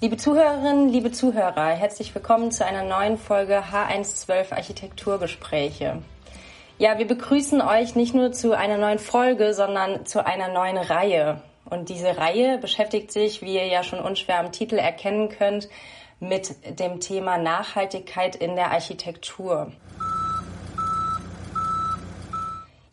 Liebe Zuhörerinnen, liebe Zuhörer, herzlich willkommen zu einer neuen Folge H112 Architekturgespräche. Ja, wir begrüßen euch nicht nur zu einer neuen Folge, sondern zu einer neuen Reihe. Und diese Reihe beschäftigt sich, wie ihr ja schon unschwer am Titel erkennen könnt, mit dem Thema Nachhaltigkeit in der Architektur.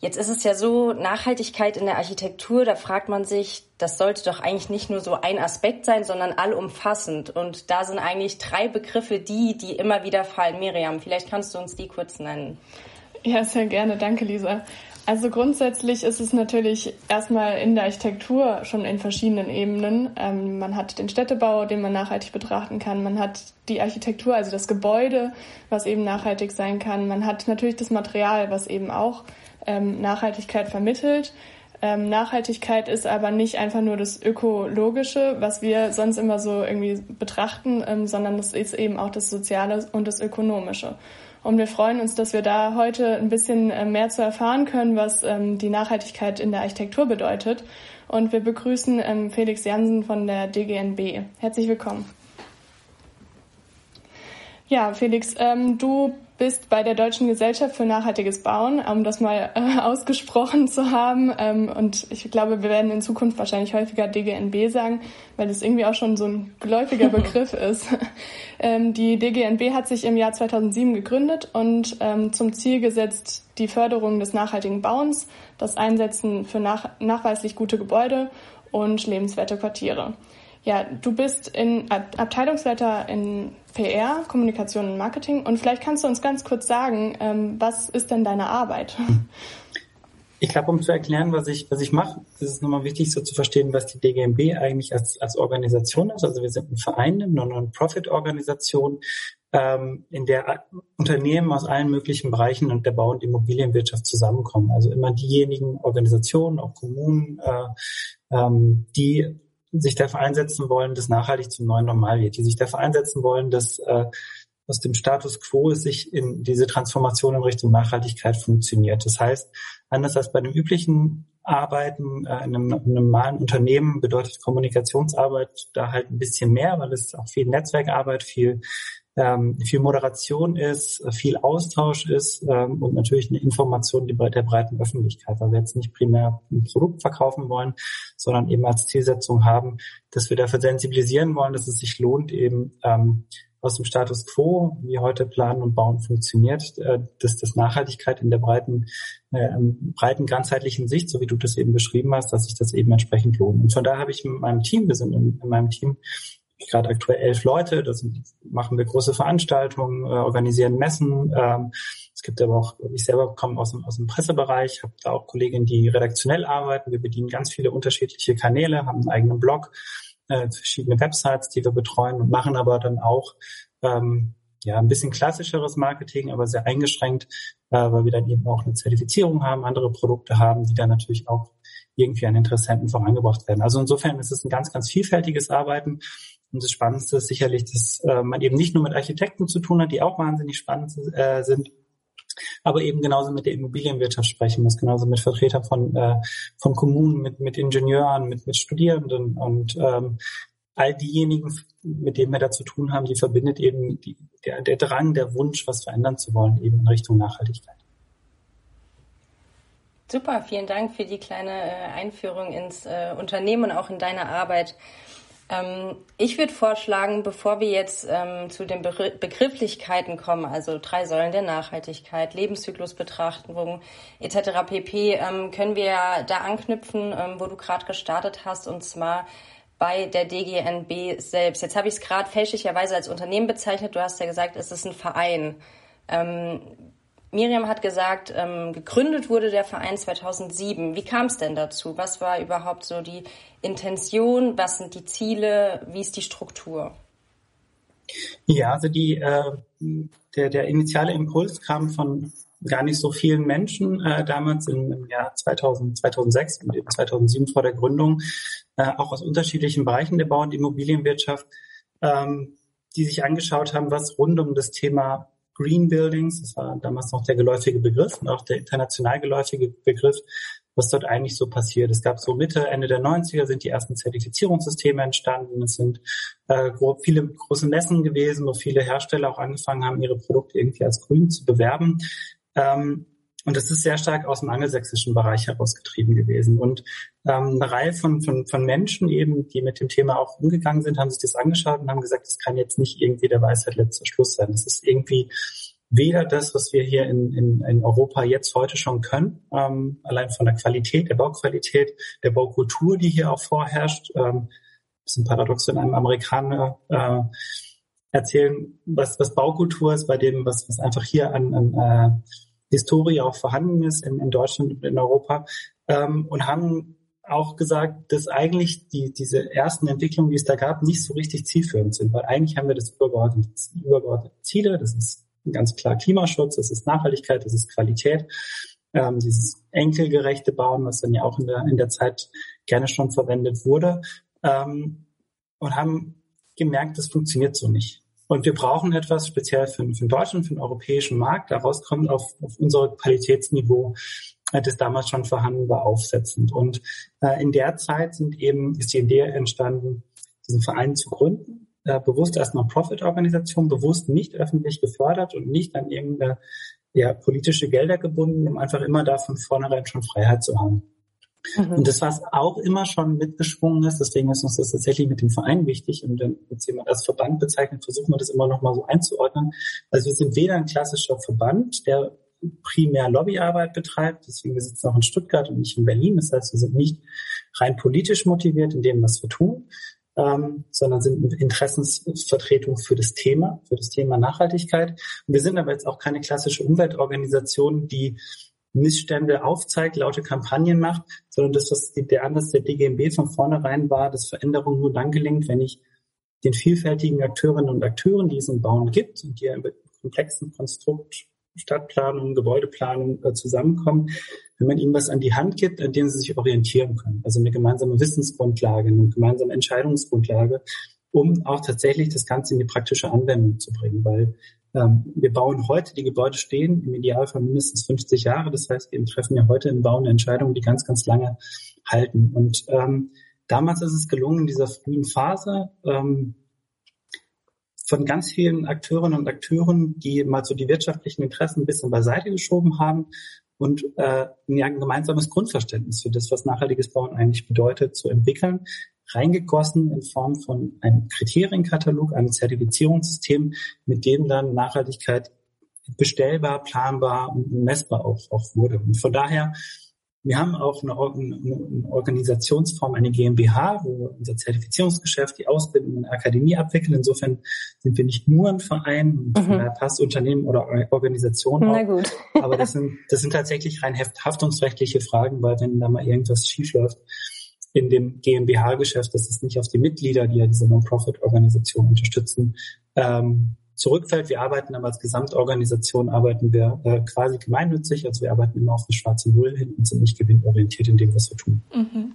Jetzt ist es ja so, Nachhaltigkeit in der Architektur, da fragt man sich, das sollte doch eigentlich nicht nur so ein Aspekt sein, sondern allumfassend. Und da sind eigentlich drei Begriffe die, die immer wieder fallen. Miriam, vielleicht kannst du uns die kurz nennen. Ja, sehr gerne. Danke, Lisa. Also grundsätzlich ist es natürlich erstmal in der Architektur schon in verschiedenen Ebenen. Ähm, man hat den Städtebau, den man nachhaltig betrachten kann. Man hat die Architektur, also das Gebäude, was eben nachhaltig sein kann. Man hat natürlich das Material, was eben auch ähm, Nachhaltigkeit vermittelt. Ähm, Nachhaltigkeit ist aber nicht einfach nur das Ökologische, was wir sonst immer so irgendwie betrachten, ähm, sondern es ist eben auch das Soziale und das Ökonomische. Und wir freuen uns, dass wir da heute ein bisschen äh, mehr zu erfahren können, was ähm, die Nachhaltigkeit in der Architektur bedeutet. Und wir begrüßen ähm, Felix Jansen von der DGNB. Herzlich willkommen. Ja, Felix, ähm, du bist bei der Deutschen Gesellschaft für nachhaltiges Bauen, um das mal äh, ausgesprochen zu haben. Ähm, und ich glaube, wir werden in Zukunft wahrscheinlich häufiger DGNB sagen, weil das irgendwie auch schon so ein geläufiger Begriff ist. Ähm, die DGNB hat sich im Jahr 2007 gegründet und ähm, zum Ziel gesetzt, die Förderung des nachhaltigen Bauens, das Einsetzen für nach nachweislich gute Gebäude und lebenswerte Quartiere. Ja, du bist in Abteilungsleiter in PR, Kommunikation und Marketing. Und vielleicht kannst du uns ganz kurz sagen, ähm, was ist denn deine Arbeit? Ich glaube, um zu erklären, was ich, was ich mache, ist es nochmal wichtig, so zu verstehen, was die DGMB eigentlich als, als Organisation ist. Also wir sind ein Verein, eine Non-Profit-Organisation, ähm, in der Unternehmen aus allen möglichen Bereichen und der Bau- und Immobilienwirtschaft zusammenkommen. Also immer diejenigen Organisationen, auch Kommunen, äh, ähm, die sich dafür einsetzen wollen, dass nachhaltig zum neuen Normal wird, die sich dafür einsetzen wollen, dass äh, aus dem Status quo sich in diese Transformation in Richtung Nachhaltigkeit funktioniert. Das heißt, anders als bei dem üblichen Arbeiten äh, in, einem, in einem normalen Unternehmen bedeutet Kommunikationsarbeit da halt ein bisschen mehr, weil es auch viel Netzwerkarbeit, viel ähm, viel Moderation ist, viel Austausch ist ähm, und natürlich eine Information der breiten Öffentlichkeit, weil wir jetzt nicht primär ein Produkt verkaufen wollen, sondern eben als Zielsetzung haben, dass wir dafür sensibilisieren wollen, dass es sich lohnt, eben ähm, aus dem Status quo, wie heute Planen und Bauen funktioniert, äh, dass das Nachhaltigkeit in der breiten, äh, breiten ganzheitlichen Sicht, so wie du das eben beschrieben hast, dass sich das eben entsprechend lohnt. Und von daher habe ich mit meinem Team, wir sind in, in meinem Team gerade aktuell elf Leute. Das machen wir große Veranstaltungen, äh, organisieren Messen. Ähm, es gibt aber auch, ich selber komme aus dem, aus dem Pressebereich, habe da auch Kolleginnen, die redaktionell arbeiten. Wir bedienen ganz viele unterschiedliche Kanäle, haben einen eigenen Blog, äh, verschiedene Websites, die wir betreuen und machen aber dann auch ähm, ja ein bisschen klassischeres Marketing, aber sehr eingeschränkt, äh, weil wir dann eben auch eine Zertifizierung haben, andere Produkte haben, die dann natürlich auch irgendwie an Interessenten vorangebracht werden. Also insofern ist es ein ganz, ganz vielfältiges Arbeiten. Und das Spannendste ist sicherlich, dass äh, man eben nicht nur mit Architekten zu tun hat, die auch wahnsinnig spannend äh, sind, aber eben genauso mit der Immobilienwirtschaft sprechen muss, genauso mit Vertretern von, äh, von Kommunen, mit, mit Ingenieuren, mit, mit Studierenden und ähm, all diejenigen, mit denen wir da zu tun haben, die verbindet eben die, der, der Drang, der Wunsch, was verändern zu wollen, eben in Richtung Nachhaltigkeit. Super, vielen Dank für die kleine äh, Einführung ins äh, Unternehmen und auch in deine Arbeit. Ähm, ich würde vorschlagen, bevor wir jetzt ähm, zu den Be Begrifflichkeiten kommen, also drei Säulen der Nachhaltigkeit, Lebenszyklusbetrachtung etc. pp, ähm, können wir da anknüpfen, ähm, wo du gerade gestartet hast, und zwar bei der DGNB selbst. Jetzt habe ich es gerade fälschlicherweise als Unternehmen bezeichnet. Du hast ja gesagt, es ist ein Verein. Ähm, Miriam hat gesagt, ähm, gegründet wurde der Verein 2007. Wie kam es denn dazu? Was war überhaupt so die Intention? Was sind die Ziele? Wie ist die Struktur? Ja, also die, äh, der, der initiale Impuls kam von gar nicht so vielen Menschen äh, damals im, im Jahr 2000, 2006 und eben 2007 vor der Gründung, äh, auch aus unterschiedlichen Bereichen der Bau- und Immobilienwirtschaft, ähm, die sich angeschaut haben, was rund um das Thema Green Buildings, das war damals noch der geläufige Begriff und auch der international geläufige Begriff, was dort eigentlich so passiert. Es gab so Mitte, Ende der 90er sind die ersten Zertifizierungssysteme entstanden. Es sind äh, viele große Messen gewesen, wo viele Hersteller auch angefangen haben, ihre Produkte irgendwie als grün zu bewerben. Ähm, und das ist sehr stark aus dem angelsächsischen Bereich herausgetrieben gewesen. Und ähm, eine Reihe von, von, von Menschen eben, die mit dem Thema auch umgegangen sind, haben sich das angeschaut und haben gesagt, das kann jetzt nicht irgendwie der Weisheit letzter Schluss sein. Das ist irgendwie weder das, was wir hier in, in, in Europa jetzt heute schon können, ähm, allein von der Qualität, der Bauqualität, der Baukultur, die hier auch vorherrscht. Ähm, ist ein Paradox, wenn einem Amerikaner äh, erzählen, was, was Baukultur ist, bei dem, was, was einfach hier an, an äh, Historie auch vorhanden ist in, in Deutschland und in Europa ähm, und haben auch gesagt, dass eigentlich die, diese ersten Entwicklungen, die es da gab, nicht so richtig zielführend sind, weil eigentlich haben wir das übergeordnete, übergeordnete Ziele, das ist ganz klar Klimaschutz, das ist Nachhaltigkeit, das ist Qualität, ähm, dieses enkelgerechte Bauen, was dann ja auch in der, in der Zeit gerne schon verwendet wurde, ähm, und haben gemerkt, das funktioniert so nicht. Und wir brauchen etwas speziell für, für den deutschen, für den europäischen Markt. Daraus kommt auf, auf unser Qualitätsniveau, äh, das damals schon vorhanden war, aufsetzend. Und äh, in der Zeit sind eben, ist die Idee entstanden, diesen Verein zu gründen. Äh, bewusst als Non-Profit-Organisation, bewusst nicht öffentlich gefördert und nicht an irgendeine ja, politische Gelder gebunden, um einfach immer da von vornherein schon Freiheit zu haben. Mhm. Und das, was auch immer schon mitgeschwungen ist, deswegen ist uns das tatsächlich mit dem Verein wichtig und wenn jetzt jemand als Verband bezeichnet, versuchen wir das immer noch mal so einzuordnen. Also wir sind weder ein klassischer Verband, der primär Lobbyarbeit betreibt, deswegen wir sitzen auch in Stuttgart und nicht in Berlin. Das heißt, wir sind nicht rein politisch motiviert in dem, was wir tun, ähm, sondern sind Interessensvertretung für das Thema, für das Thema Nachhaltigkeit. Und wir sind aber jetzt auch keine klassische Umweltorganisation, die Missstände aufzeigt, laute Kampagnen macht, sondern das, was der Ansatz der DGMB von vornherein war, dass Veränderung nur dann gelingt, wenn ich den vielfältigen Akteurinnen und Akteuren, die es im Bauen gibt und die ja im komplexen Konstrukt Stadtplanung, Gebäudeplanung äh, zusammenkommen, wenn man ihnen was an die Hand gibt, an dem sie sich orientieren können. Also eine gemeinsame Wissensgrundlage, eine gemeinsame Entscheidungsgrundlage, um auch tatsächlich das Ganze in die praktische Anwendung zu bringen, weil wir bauen heute, die Gebäude stehen im Idealfall mindestens 50 Jahre. Das heißt, wir treffen ja heute im Bau eine Entscheidung, die ganz, ganz lange halten. Und ähm, damals ist es gelungen, in dieser frühen Phase ähm, von ganz vielen Akteurinnen und Akteuren, die mal so die wirtschaftlichen Interessen ein bisschen beiseite geschoben haben und äh, ein gemeinsames Grundverständnis für das, was nachhaltiges Bauen eigentlich bedeutet, zu entwickeln, reingegossen in Form von einem Kriterienkatalog, einem Zertifizierungssystem, mit dem dann Nachhaltigkeit bestellbar, planbar und messbar auch, auch wurde. Und von daher wir haben auch eine, eine, Organisationsform, eine GmbH, wo unser Zertifizierungsgeschäft, die Ausbildung in der Akademie abwickeln. Insofern sind wir nicht nur ein Verein, mhm. passt Unternehmen oder Organisation Na gut. aber das sind, das sind tatsächlich rein haftungsrechtliche Fragen, weil wenn da mal irgendwas schiefläuft in dem GmbH-Geschäft, das ist nicht auf die Mitglieder, die ja diese Non-Profit-Organisation unterstützen, ähm, zurückfällt. Wir arbeiten aber als Gesamtorganisation, arbeiten wir äh, quasi gemeinnützig, also wir arbeiten immer auf eine schwarze Null hin und sind nicht gewinnorientiert in dem, was wir tun. Mhm.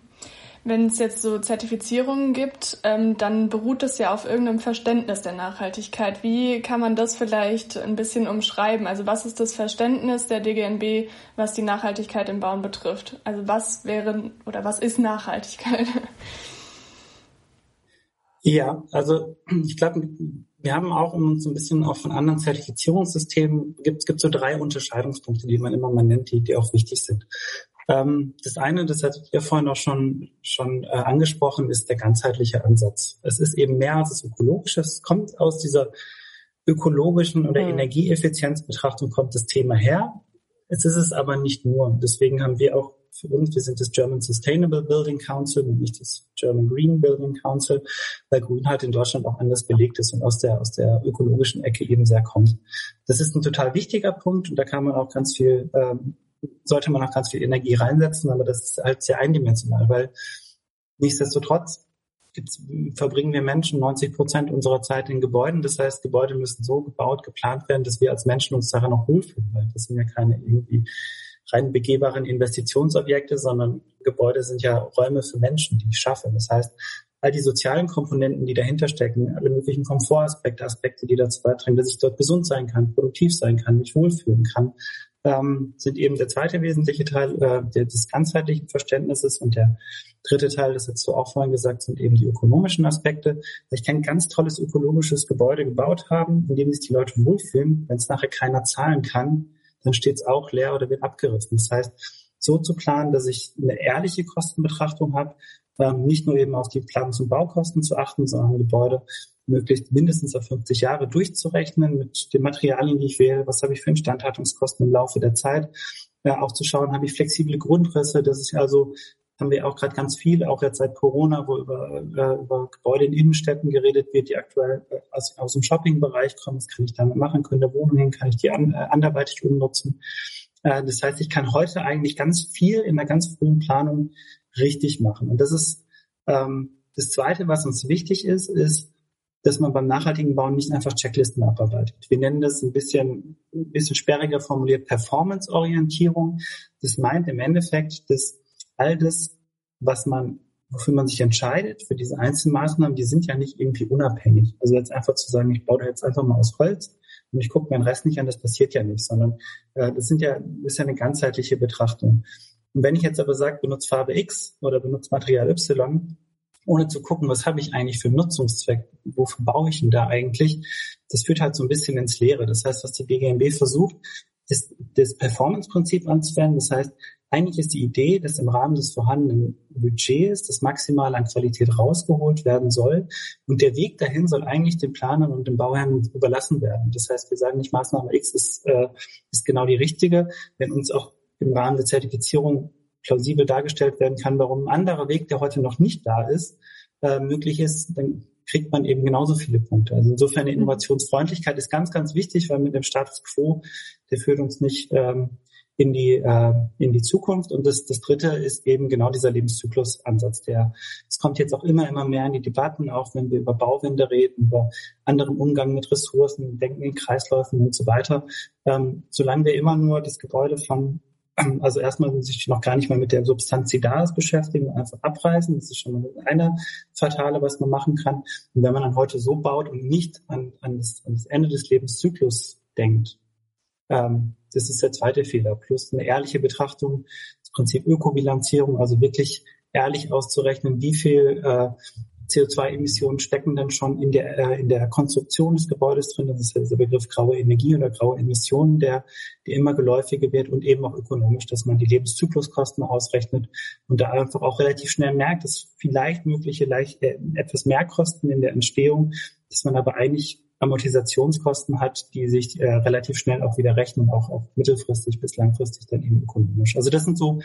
Wenn es jetzt so Zertifizierungen gibt, ähm, dann beruht es ja auf irgendeinem Verständnis der Nachhaltigkeit. Wie kann man das vielleicht ein bisschen umschreiben? Also was ist das Verständnis der DGNB, was die Nachhaltigkeit im Bauen betrifft? Also was wäre oder was ist Nachhaltigkeit? Ja, also ich glaube, wir haben auch, um uns ein bisschen auch von anderen Zertifizierungssystemen, gibt, gibt so drei Unterscheidungspunkte, die man immer mal nennt, die, die auch wichtig sind. Ähm, das eine, das hattet ihr vorhin auch schon, schon äh, angesprochen, ist der ganzheitliche Ansatz. Es ist eben mehr als das Ökologische. Es kommt aus dieser ökologischen oder mhm. Energieeffizienzbetrachtung kommt das Thema her. Es ist es aber nicht nur. Deswegen haben wir auch für uns. Wir sind das German Sustainable Building Council und nicht das German Green Building Council, weil Grün halt in Deutschland auch anders belegt ist und aus der, aus der ökologischen Ecke eben sehr kommt. Das ist ein total wichtiger Punkt und da kann man auch ganz viel, ähm, sollte man auch ganz viel Energie reinsetzen, aber das ist halt sehr eindimensional, weil nichtsdestotrotz gibt's, verbringen wir Menschen 90 Prozent unserer Zeit in Gebäuden. Das heißt, Gebäude müssen so gebaut, geplant werden, dass wir als Menschen uns daran auch wohlfühlen, weil das sind ja keine irgendwie rein begehbaren Investitionsobjekte, sondern Gebäude sind ja Räume für Menschen, die ich schaffe. Das heißt, all die sozialen Komponenten, die dahinter stecken, alle möglichen Komfortaspekte, Aspekte, die dazu beitragen, dass ich dort gesund sein kann, produktiv sein kann, mich wohlfühlen kann, ähm, sind eben der zweite wesentliche Teil äh, des ganzheitlichen Verständnisses und der dritte Teil, das hast du auch vorhin gesagt, sind eben die ökonomischen Aspekte. Ich kann ein ganz tolles ökologisches Gebäude gebaut haben, in dem sich die Leute wohlfühlen. Wenn es nachher keiner zahlen kann, dann steht es auch leer oder wird abgerissen. Das heißt, so zu planen, dass ich eine ehrliche Kostenbetrachtung habe, ähm, nicht nur eben auf die Planungs- und Baukosten zu achten, sondern Gebäude möglichst mindestens auf 50 Jahre durchzurechnen mit den Materialien, die ich wähle, was habe ich für Instandhaltungskosten im Laufe der Zeit, ja, auch zu schauen, habe ich flexible Grundrisse, das ist also haben wir auch gerade ganz viel, auch jetzt seit Corona, wo über, äh, über Gebäude in Innenstädten geredet wird, die aktuell äh, aus, aus dem Shoppingbereich kommen. Was kann ich damit machen? Können der Wohnung hin? Kann ich die an, äh, anderweitig umnutzen? Das heißt, ich kann heute eigentlich ganz viel in der ganz frühen Planung richtig machen. Und das ist ähm, das Zweite, was uns wichtig ist, ist, dass man beim nachhaltigen Bauen nicht einfach Checklisten abarbeitet. Wir nennen das ein bisschen, ein bisschen sperriger formuliert Performance-Orientierung. Das meint im Endeffekt, dass all das, was man, wofür man sich entscheidet, für diese einzelnen Maßnahmen, die sind ja nicht irgendwie unabhängig. Also jetzt einfach zu sagen, ich baue da jetzt einfach mal aus Holz und ich gucke meinen Rest nicht an, das passiert ja nicht, sondern äh, das sind ja, ist ja eine ganzheitliche Betrachtung. Und wenn ich jetzt aber sage, benutze Farbe X oder benutze Material Y, ohne zu gucken, was habe ich eigentlich für einen Nutzungszweck, wofür baue ich denn da eigentlich, das führt halt so ein bisschen ins Leere. Das heißt, was die BGMB versucht, ist das Performance-Prinzip anzuwenden. Das heißt, eigentlich ist die Idee, dass im Rahmen des vorhandenen Budgets das maximal an Qualität rausgeholt werden soll. Und der Weg dahin soll eigentlich den Planern und den Bauherren überlassen werden. Das heißt, wir sagen nicht, Maßnahme X ist, äh, ist genau die richtige. Wenn uns auch im Rahmen der Zertifizierung plausibel dargestellt werden kann, warum ein anderer Weg, der heute noch nicht da ist, äh, möglich ist, dann kriegt man eben genauso viele Punkte. Also insofern eine mhm. Innovationsfreundlichkeit ist ganz, ganz wichtig, weil mit dem Status quo, der führt uns nicht ähm, in die äh, in die Zukunft. Und das, das Dritte ist eben genau dieser Lebenszyklusansatz. Der es kommt jetzt auch immer immer mehr in die Debatten, auch wenn wir über Bauwände reden, über anderen Umgang mit Ressourcen, denken in Kreisläufen und so weiter. Ähm, solange wir immer nur das Gebäude von also erstmal sich noch gar nicht mal mit der Substanz, die da ist, beschäftigen, einfach abreißen. Das ist schon mal eine Fatale, was man machen kann. Und wenn man dann heute so baut und nicht an, an, das, an das Ende des Lebenszyklus denkt, ähm, das ist der zweite Fehler. Plus eine ehrliche Betrachtung, das Prinzip Ökobilanzierung, also wirklich ehrlich auszurechnen, wie viel äh, CO2-Emissionen stecken dann schon in der, äh, in der Konstruktion des Gebäudes drin. Das ist ja dieser Begriff graue Energie oder graue Emissionen, der, der immer geläufiger wird und eben auch ökonomisch, dass man die Lebenszykluskosten ausrechnet und da einfach auch relativ schnell merkt, dass vielleicht mögliche leicht, äh, etwas mehr Kosten in der Entstehung, dass man aber eigentlich Amortisationskosten hat, die sich äh, relativ schnell auch wieder rechnen, auch auf mittelfristig bis langfristig dann eben ökonomisch. Also das sind so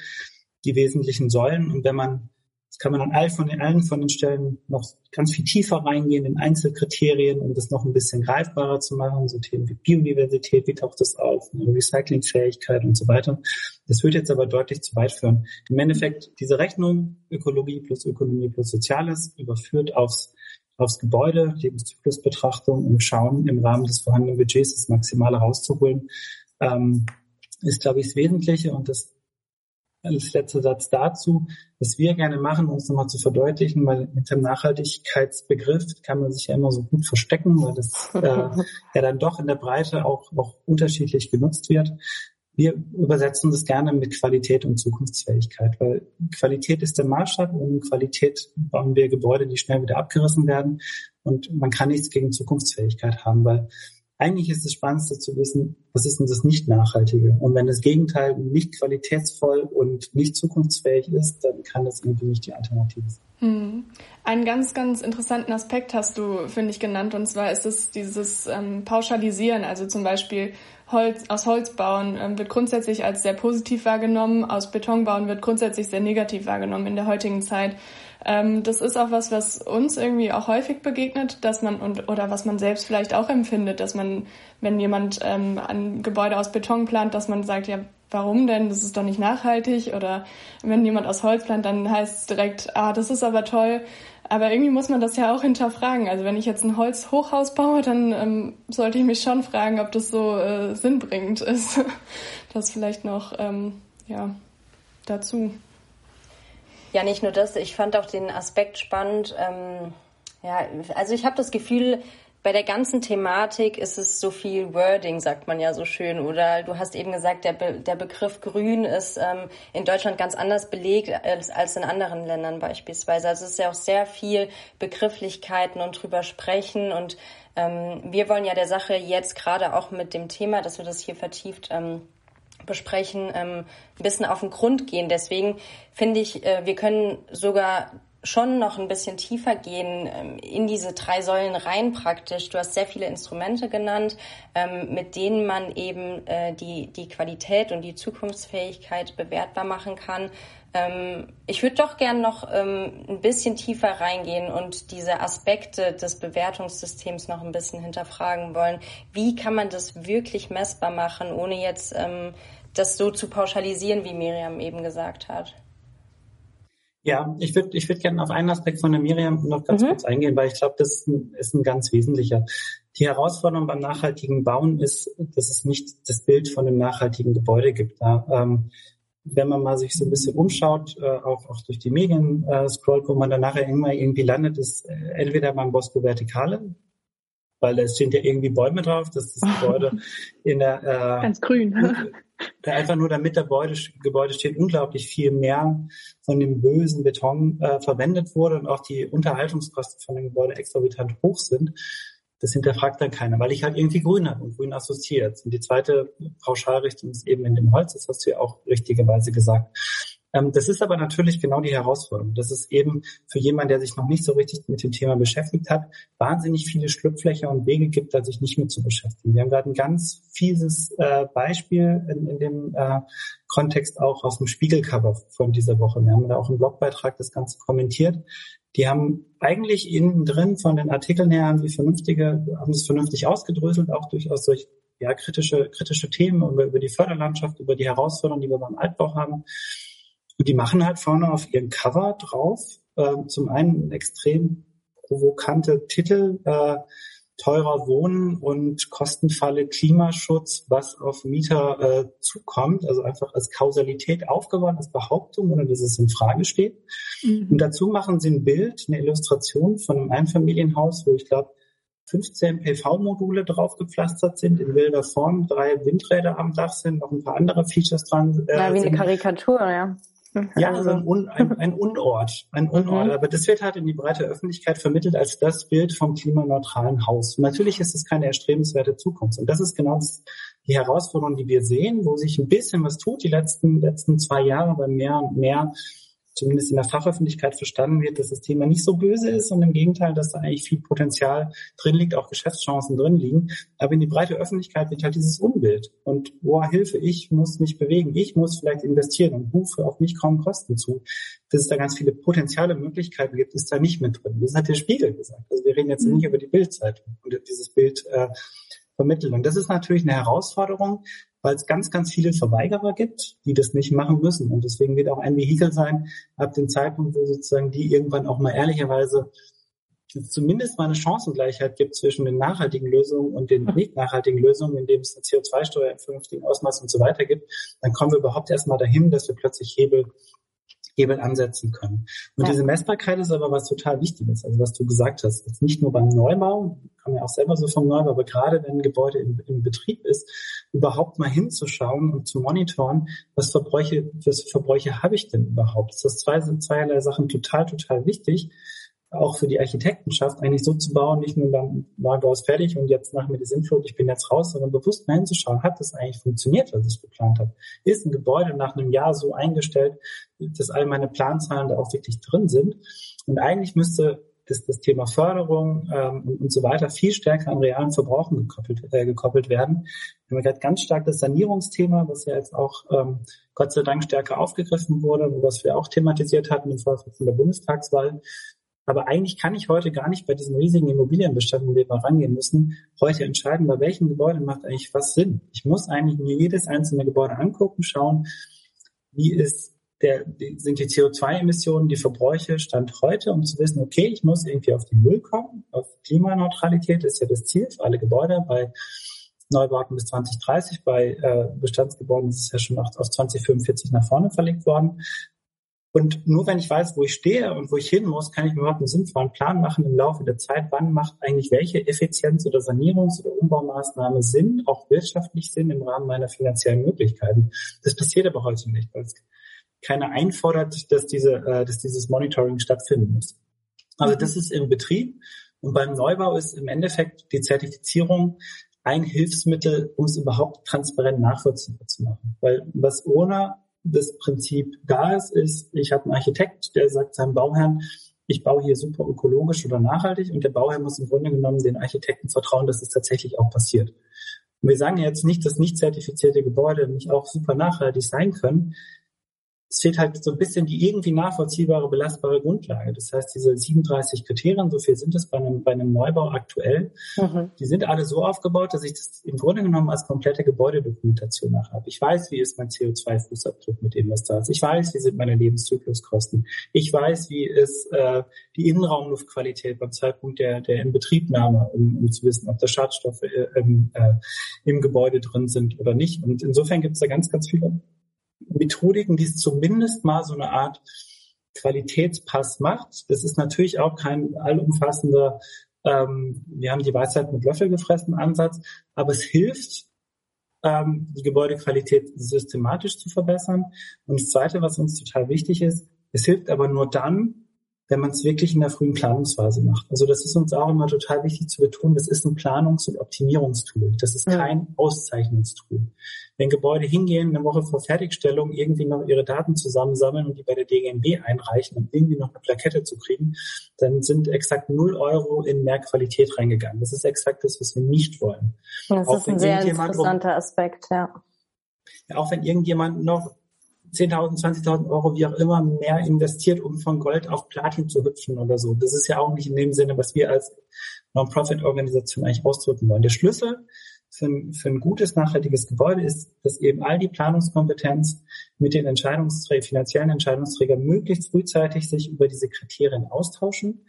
die wesentlichen Säulen. Und wenn man Jetzt kann man an all von den, allen von den Stellen noch ganz viel tiefer reingehen in Einzelkriterien, um das noch ein bisschen greifbarer zu machen. So Themen wie Biodiversität, wie taucht das auf, Recyclingfähigkeit und so weiter. Das wird jetzt aber deutlich zu weit führen. Im Endeffekt, diese Rechnung, Ökologie plus Ökonomie plus Soziales, überführt aufs aufs Gebäude, Lebenszyklusbetrachtung und schauen im Rahmen des vorhandenen Budgets das Maximale rauszuholen, ähm, ist, glaube ich, das Wesentliche. Und das als letzter Satz dazu, was wir gerne machen, um es nochmal zu verdeutlichen, weil mit dem Nachhaltigkeitsbegriff kann man sich ja immer so gut verstecken, weil das äh, ja dann doch in der Breite auch, auch unterschiedlich genutzt wird. Wir übersetzen das gerne mit Qualität und Zukunftsfähigkeit, weil Qualität ist der Maßstab und Qualität bauen wir Gebäude, die schnell wieder abgerissen werden und man kann nichts gegen Zukunftsfähigkeit haben, weil eigentlich ist das Spannendste zu wissen, was ist denn das nicht Nachhaltige? Und wenn das Gegenteil nicht qualitätsvoll und nicht zukunftsfähig ist, dann kann das irgendwie nicht die Alternative sein. Hm. Einen ganz, ganz interessanten Aspekt hast du, finde ich, genannt, und zwar ist es dieses ähm, Pauschalisieren, also zum Beispiel Holz, aus Holz bauen ähm, wird grundsätzlich als sehr positiv wahrgenommen, aus Beton bauen wird grundsätzlich sehr negativ wahrgenommen in der heutigen Zeit. Ähm, das ist auch was, was uns irgendwie auch häufig begegnet, dass man und oder was man selbst vielleicht auch empfindet, dass man, wenn jemand ähm, Gebäude aus Beton plant, dass man sagt, ja, warum denn? Das ist doch nicht nachhaltig. Oder wenn jemand aus Holz plant, dann heißt es direkt, ah, das ist aber toll. Aber irgendwie muss man das ja auch hinterfragen. Also wenn ich jetzt ein Holzhochhaus baue, dann ähm, sollte ich mich schon fragen, ob das so äh, sinnbringend ist. das vielleicht noch ähm, ja dazu. Ja, nicht nur das. Ich fand auch den Aspekt spannend. Ähm, ja, also ich habe das Gefühl, bei der ganzen Thematik ist es so viel Wording, sagt man ja so schön. Oder du hast eben gesagt, der, Be der Begriff Grün ist ähm, in Deutschland ganz anders belegt als, als in anderen Ländern beispielsweise. Also es ist ja auch sehr viel Begrifflichkeiten und drüber sprechen. Und ähm, wir wollen ja der Sache jetzt gerade auch mit dem Thema, dass wir das hier vertieft ähm, besprechen, ähm, ein bisschen auf den Grund gehen. Deswegen finde ich, äh, wir können sogar schon noch ein bisschen tiefer gehen ähm, in diese drei Säulen rein praktisch. Du hast sehr viele Instrumente genannt, ähm, mit denen man eben äh, die, die Qualität und die Zukunftsfähigkeit bewertbar machen kann. Ähm, ich würde doch gern noch ein bisschen tiefer reingehen und diese Aspekte des Bewertungssystems noch ein bisschen hinterfragen wollen. Wie kann man das wirklich messbar machen, ohne jetzt das so zu pauschalisieren, wie Miriam eben gesagt hat. Ja, ich würde ich würd gerne auf einen Aspekt von der Miriam noch ganz mhm. kurz eingehen, weil ich glaube, das ist ein ganz wesentlicher. Die Herausforderung beim nachhaltigen Bauen ist, dass es nicht das Bild von einem nachhaltigen Gebäude gibt. Ja, ähm, wenn man mal sich so ein bisschen umschaut, äh, auch, auch durch die Medien äh, scrollt, wo man dann nachher immer irgendwie landet, ist äh, entweder beim Bosco Verticale, weil es stehen ja irgendwie Bäume drauf, dass das Gebäude in der äh, ganz grün. Einfach nur damit der Gebäude, Gebäude steht, unglaublich viel mehr von dem bösen Beton äh, verwendet wurde und auch die Unterhaltungskosten von dem Gebäude exorbitant hoch sind. Das hinterfragt dann keiner, weil ich halt irgendwie grün habe und grün assoziiert. Und die zweite Pauschalrichtung ist eben in dem Holz, das hast du ja auch richtigerweise gesagt. Ähm, das ist aber natürlich genau die Herausforderung. Das ist eben für jemanden, der sich noch nicht so richtig mit dem Thema beschäftigt hat, wahnsinnig viele Schlupflöcher und Wege gibt, da sich nicht mit zu beschäftigen. Wir haben gerade ein ganz fieses äh, Beispiel in, in dem äh, Kontext auch aus dem Spiegelcover von dieser Woche. Wir haben da auch im Blogbeitrag das Ganze kommentiert. Die haben eigentlich innen drin von den Artikeln her haben die vernünftige, haben es vernünftig ausgedröselt, auch durchaus durch ja, kritische, kritische Themen über, über die Förderlandschaft, über die Herausforderungen, die wir beim Altbau haben. Und die machen halt vorne auf ihren Cover drauf äh, zum einen extrem provokante Titel, äh, teurer Wohnen und Kostenfalle Klimaschutz, was auf Mieter äh, zukommt, also einfach als Kausalität aufgebaut, als Behauptung, ohne dass es in Frage steht. Mhm. Und dazu machen sie ein Bild, eine Illustration von einem Einfamilienhaus, wo ich glaube 15 PV-Module draufgepflastert sind in wilder Form, drei Windräder am Dach sind, noch ein paar andere Features dran. Äh, ja, wie eine Karikatur, ja. Ja, also ein, Un, ein, ein Unort, ein Unort. Mhm. Aber das wird halt in die breite Öffentlichkeit vermittelt als das Bild vom klimaneutralen Haus. Und natürlich ist es keine erstrebenswerte Zukunft. Und das ist genau die Herausforderung, die wir sehen, wo sich ein bisschen was tut die letzten, letzten zwei Jahre, aber mehr und mehr zumindest in der Fachöffentlichkeit verstanden wird, dass das Thema nicht so böse ist und im Gegenteil, dass da eigentlich viel Potenzial drin liegt, auch Geschäftschancen drin liegen. Aber in die breite Öffentlichkeit wird halt dieses Unbild. Und boah, Hilfe, ich muss mich bewegen, ich muss vielleicht investieren und rufe auf mich kaum Kosten zu. Dass es da ganz viele potenziale Möglichkeiten gibt, ist da nicht mit drin. Das hat der Spiegel gesagt. Also wir reden jetzt mhm. nicht über die Bildzeitung und dieses Bild äh, vermitteln. Und das ist natürlich eine Herausforderung, weil es ganz, ganz viele Verweigerer gibt, die das nicht machen müssen. Und deswegen wird auch ein Vehikel sein, ab dem Zeitpunkt, wo sozusagen die irgendwann auch mal ehrlicherweise zumindest mal eine Chancengleichheit gibt zwischen den nachhaltigen Lösungen und den nicht nachhaltigen Lösungen, indem es eine CO2-Steuer im vernünftigen Ausmaß und so weiter gibt, dann kommen wir überhaupt erstmal dahin, dass wir plötzlich Hebel Hebel ansetzen können. Und ja. diese Messbarkeit ist aber was total Wichtiges, also was du gesagt hast. Jetzt nicht nur beim Neubau, man ja auch selber so vom Neubau, aber gerade wenn ein Gebäude im, im Betrieb ist, überhaupt mal hinzuschauen und zu monitoren, was Verbräuche, was Verbräuche habe ich denn überhaupt? Das ist zwei, sind zweierlei Sachen total, total wichtig auch für die Architektenschaft eigentlich so zu bauen, nicht nur dann Neubau ist fertig und jetzt nach mir die Sintflut, ich bin jetzt raus, sondern bewusst mal hinzuschauen, hat das eigentlich funktioniert, was ich geplant habe? Ist ein Gebäude nach einem Jahr so eingestellt, dass all meine Planzahlen da auch wirklich drin sind? Und eigentlich müsste das, das Thema Förderung ähm, und, und so weiter viel stärker an realen Verbrauchen gekoppelt, äh, gekoppelt werden. Wir haben gerade ganz stark das Sanierungsthema, was ja jetzt auch ähm, Gott sei Dank stärker aufgegriffen wurde, was wir auch thematisiert hatten im Vorfeld von der Bundestagswahl. Aber eigentlich kann ich heute gar nicht bei diesen riesigen Immobilienbestand, wo wir mal rangehen müssen, heute entscheiden, bei welchem Gebäude macht eigentlich was Sinn. Ich muss eigentlich mir jedes einzelne Gebäude angucken, schauen, wie ist der, sind die CO2-Emissionen, die Verbräuche Stand heute, um zu wissen, okay, ich muss irgendwie auf die Null kommen, auf Klimaneutralität ist ja das Ziel für alle Gebäude. Bei Neubauten bis 2030, bei äh, Bestandsgebäuden ist es ja schon auf 2045 nach vorne verlegt worden. Und nur wenn ich weiß, wo ich stehe und wo ich hin muss, kann ich mir überhaupt einen sinnvollen Plan machen im Laufe der Zeit, wann macht eigentlich welche Effizienz- oder Sanierungs- oder Umbaumaßnahme Sinn, auch wirtschaftlich Sinn im Rahmen meiner finanziellen Möglichkeiten. Das passiert aber heute nicht, weil es keiner einfordert, dass, diese, äh, dass dieses Monitoring stattfinden muss. Also das ist im Betrieb. Und beim Neubau ist im Endeffekt die Zertifizierung ein Hilfsmittel, um es überhaupt transparent nachvollziehbar zu machen. Weil was ohne das Prinzip da ist, ist, ich habe einen Architekt, der sagt seinem Bauherrn, ich baue hier super ökologisch oder nachhaltig und der Bauherr muss im Grunde genommen den Architekten vertrauen, dass es tatsächlich auch passiert. Und wir sagen jetzt nicht, dass nicht zertifizierte Gebäude nicht auch super nachhaltig sein können, es fehlt halt so ein bisschen die irgendwie nachvollziehbare, belastbare Grundlage. Das heißt, diese 37 Kriterien, so viel sind es bei einem, bei einem Neubau aktuell, mhm. die sind alle so aufgebaut, dass ich das im Grunde genommen als komplette Gebäudedokumentation nach habe. Ich weiß, wie ist mein CO2-Fußabdruck mit dem, was da ist. Ich weiß, wie sind meine Lebenszykluskosten. Ich weiß, wie ist äh, die Innenraumluftqualität beim Zeitpunkt der, der Inbetriebnahme, um, um zu wissen, ob da Schadstoffe äh, äh, im Gebäude drin sind oder nicht. Und insofern gibt es da ganz, ganz viele Methodiken, die es zumindest mal so eine Art Qualitätspass macht. Das ist natürlich auch kein allumfassender, ähm, wir haben die Weisheit mit Löffel gefressen Ansatz, aber es hilft, ähm, die Gebäudequalität systematisch zu verbessern. Und das Zweite, was uns total wichtig ist, es hilft aber nur dann, wenn man es wirklich in der frühen Planungsphase macht. Also das ist uns auch immer total wichtig zu betonen, das ist ein Planungs- und Optimierungstool. Das ist kein Auszeichnungstool. Wenn Gebäude hingehen, eine Woche vor Fertigstellung irgendwie noch ihre Daten zusammensammeln und die bei der DGNB einreichen, um irgendwie noch eine Plakette zu kriegen, dann sind exakt null Euro in mehr Qualität reingegangen. Das ist exakt das, was wir nicht wollen. Das auch ist ein sehr interessanter Aspekt, ja. Auch wenn irgendjemand noch 10.000, 20.000 Euro, wie auch immer, mehr investiert, um von Gold auf Platin zu hüpfen oder so. Das ist ja auch nicht in dem Sinne, was wir als Non-Profit-Organisation eigentlich ausdrücken wollen. Der Schlüssel für ein, für ein gutes, nachhaltiges Gebäude ist, dass eben all die Planungskompetenz mit den Entscheidungsträgern, finanziellen Entscheidungsträgern möglichst frühzeitig sich über diese Kriterien austauschen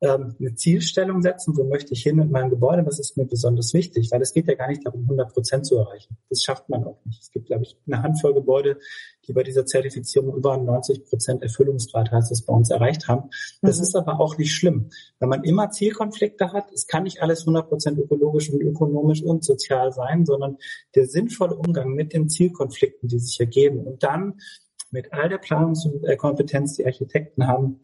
ähm, eine Zielstellung setzen, wo möchte ich hin mit meinem Gebäude, was ist mir besonders wichtig, weil es geht ja gar nicht darum, 100 Prozent zu erreichen. Das schafft man auch nicht. Es gibt, glaube ich, eine Handvoll Gebäude, die bei dieser Zertifizierung über 90 Prozent Erfüllungsgrad heißt es bei uns erreicht haben. Das mhm. ist aber auch nicht schlimm, weil man immer Zielkonflikte hat. Es kann nicht alles 100 Prozent ökologisch und ökonomisch und sozial sein, sondern der sinnvolle Umgang mit den Zielkonflikten, die sich ergeben und dann mit all der Planungskompetenz, die Architekten haben,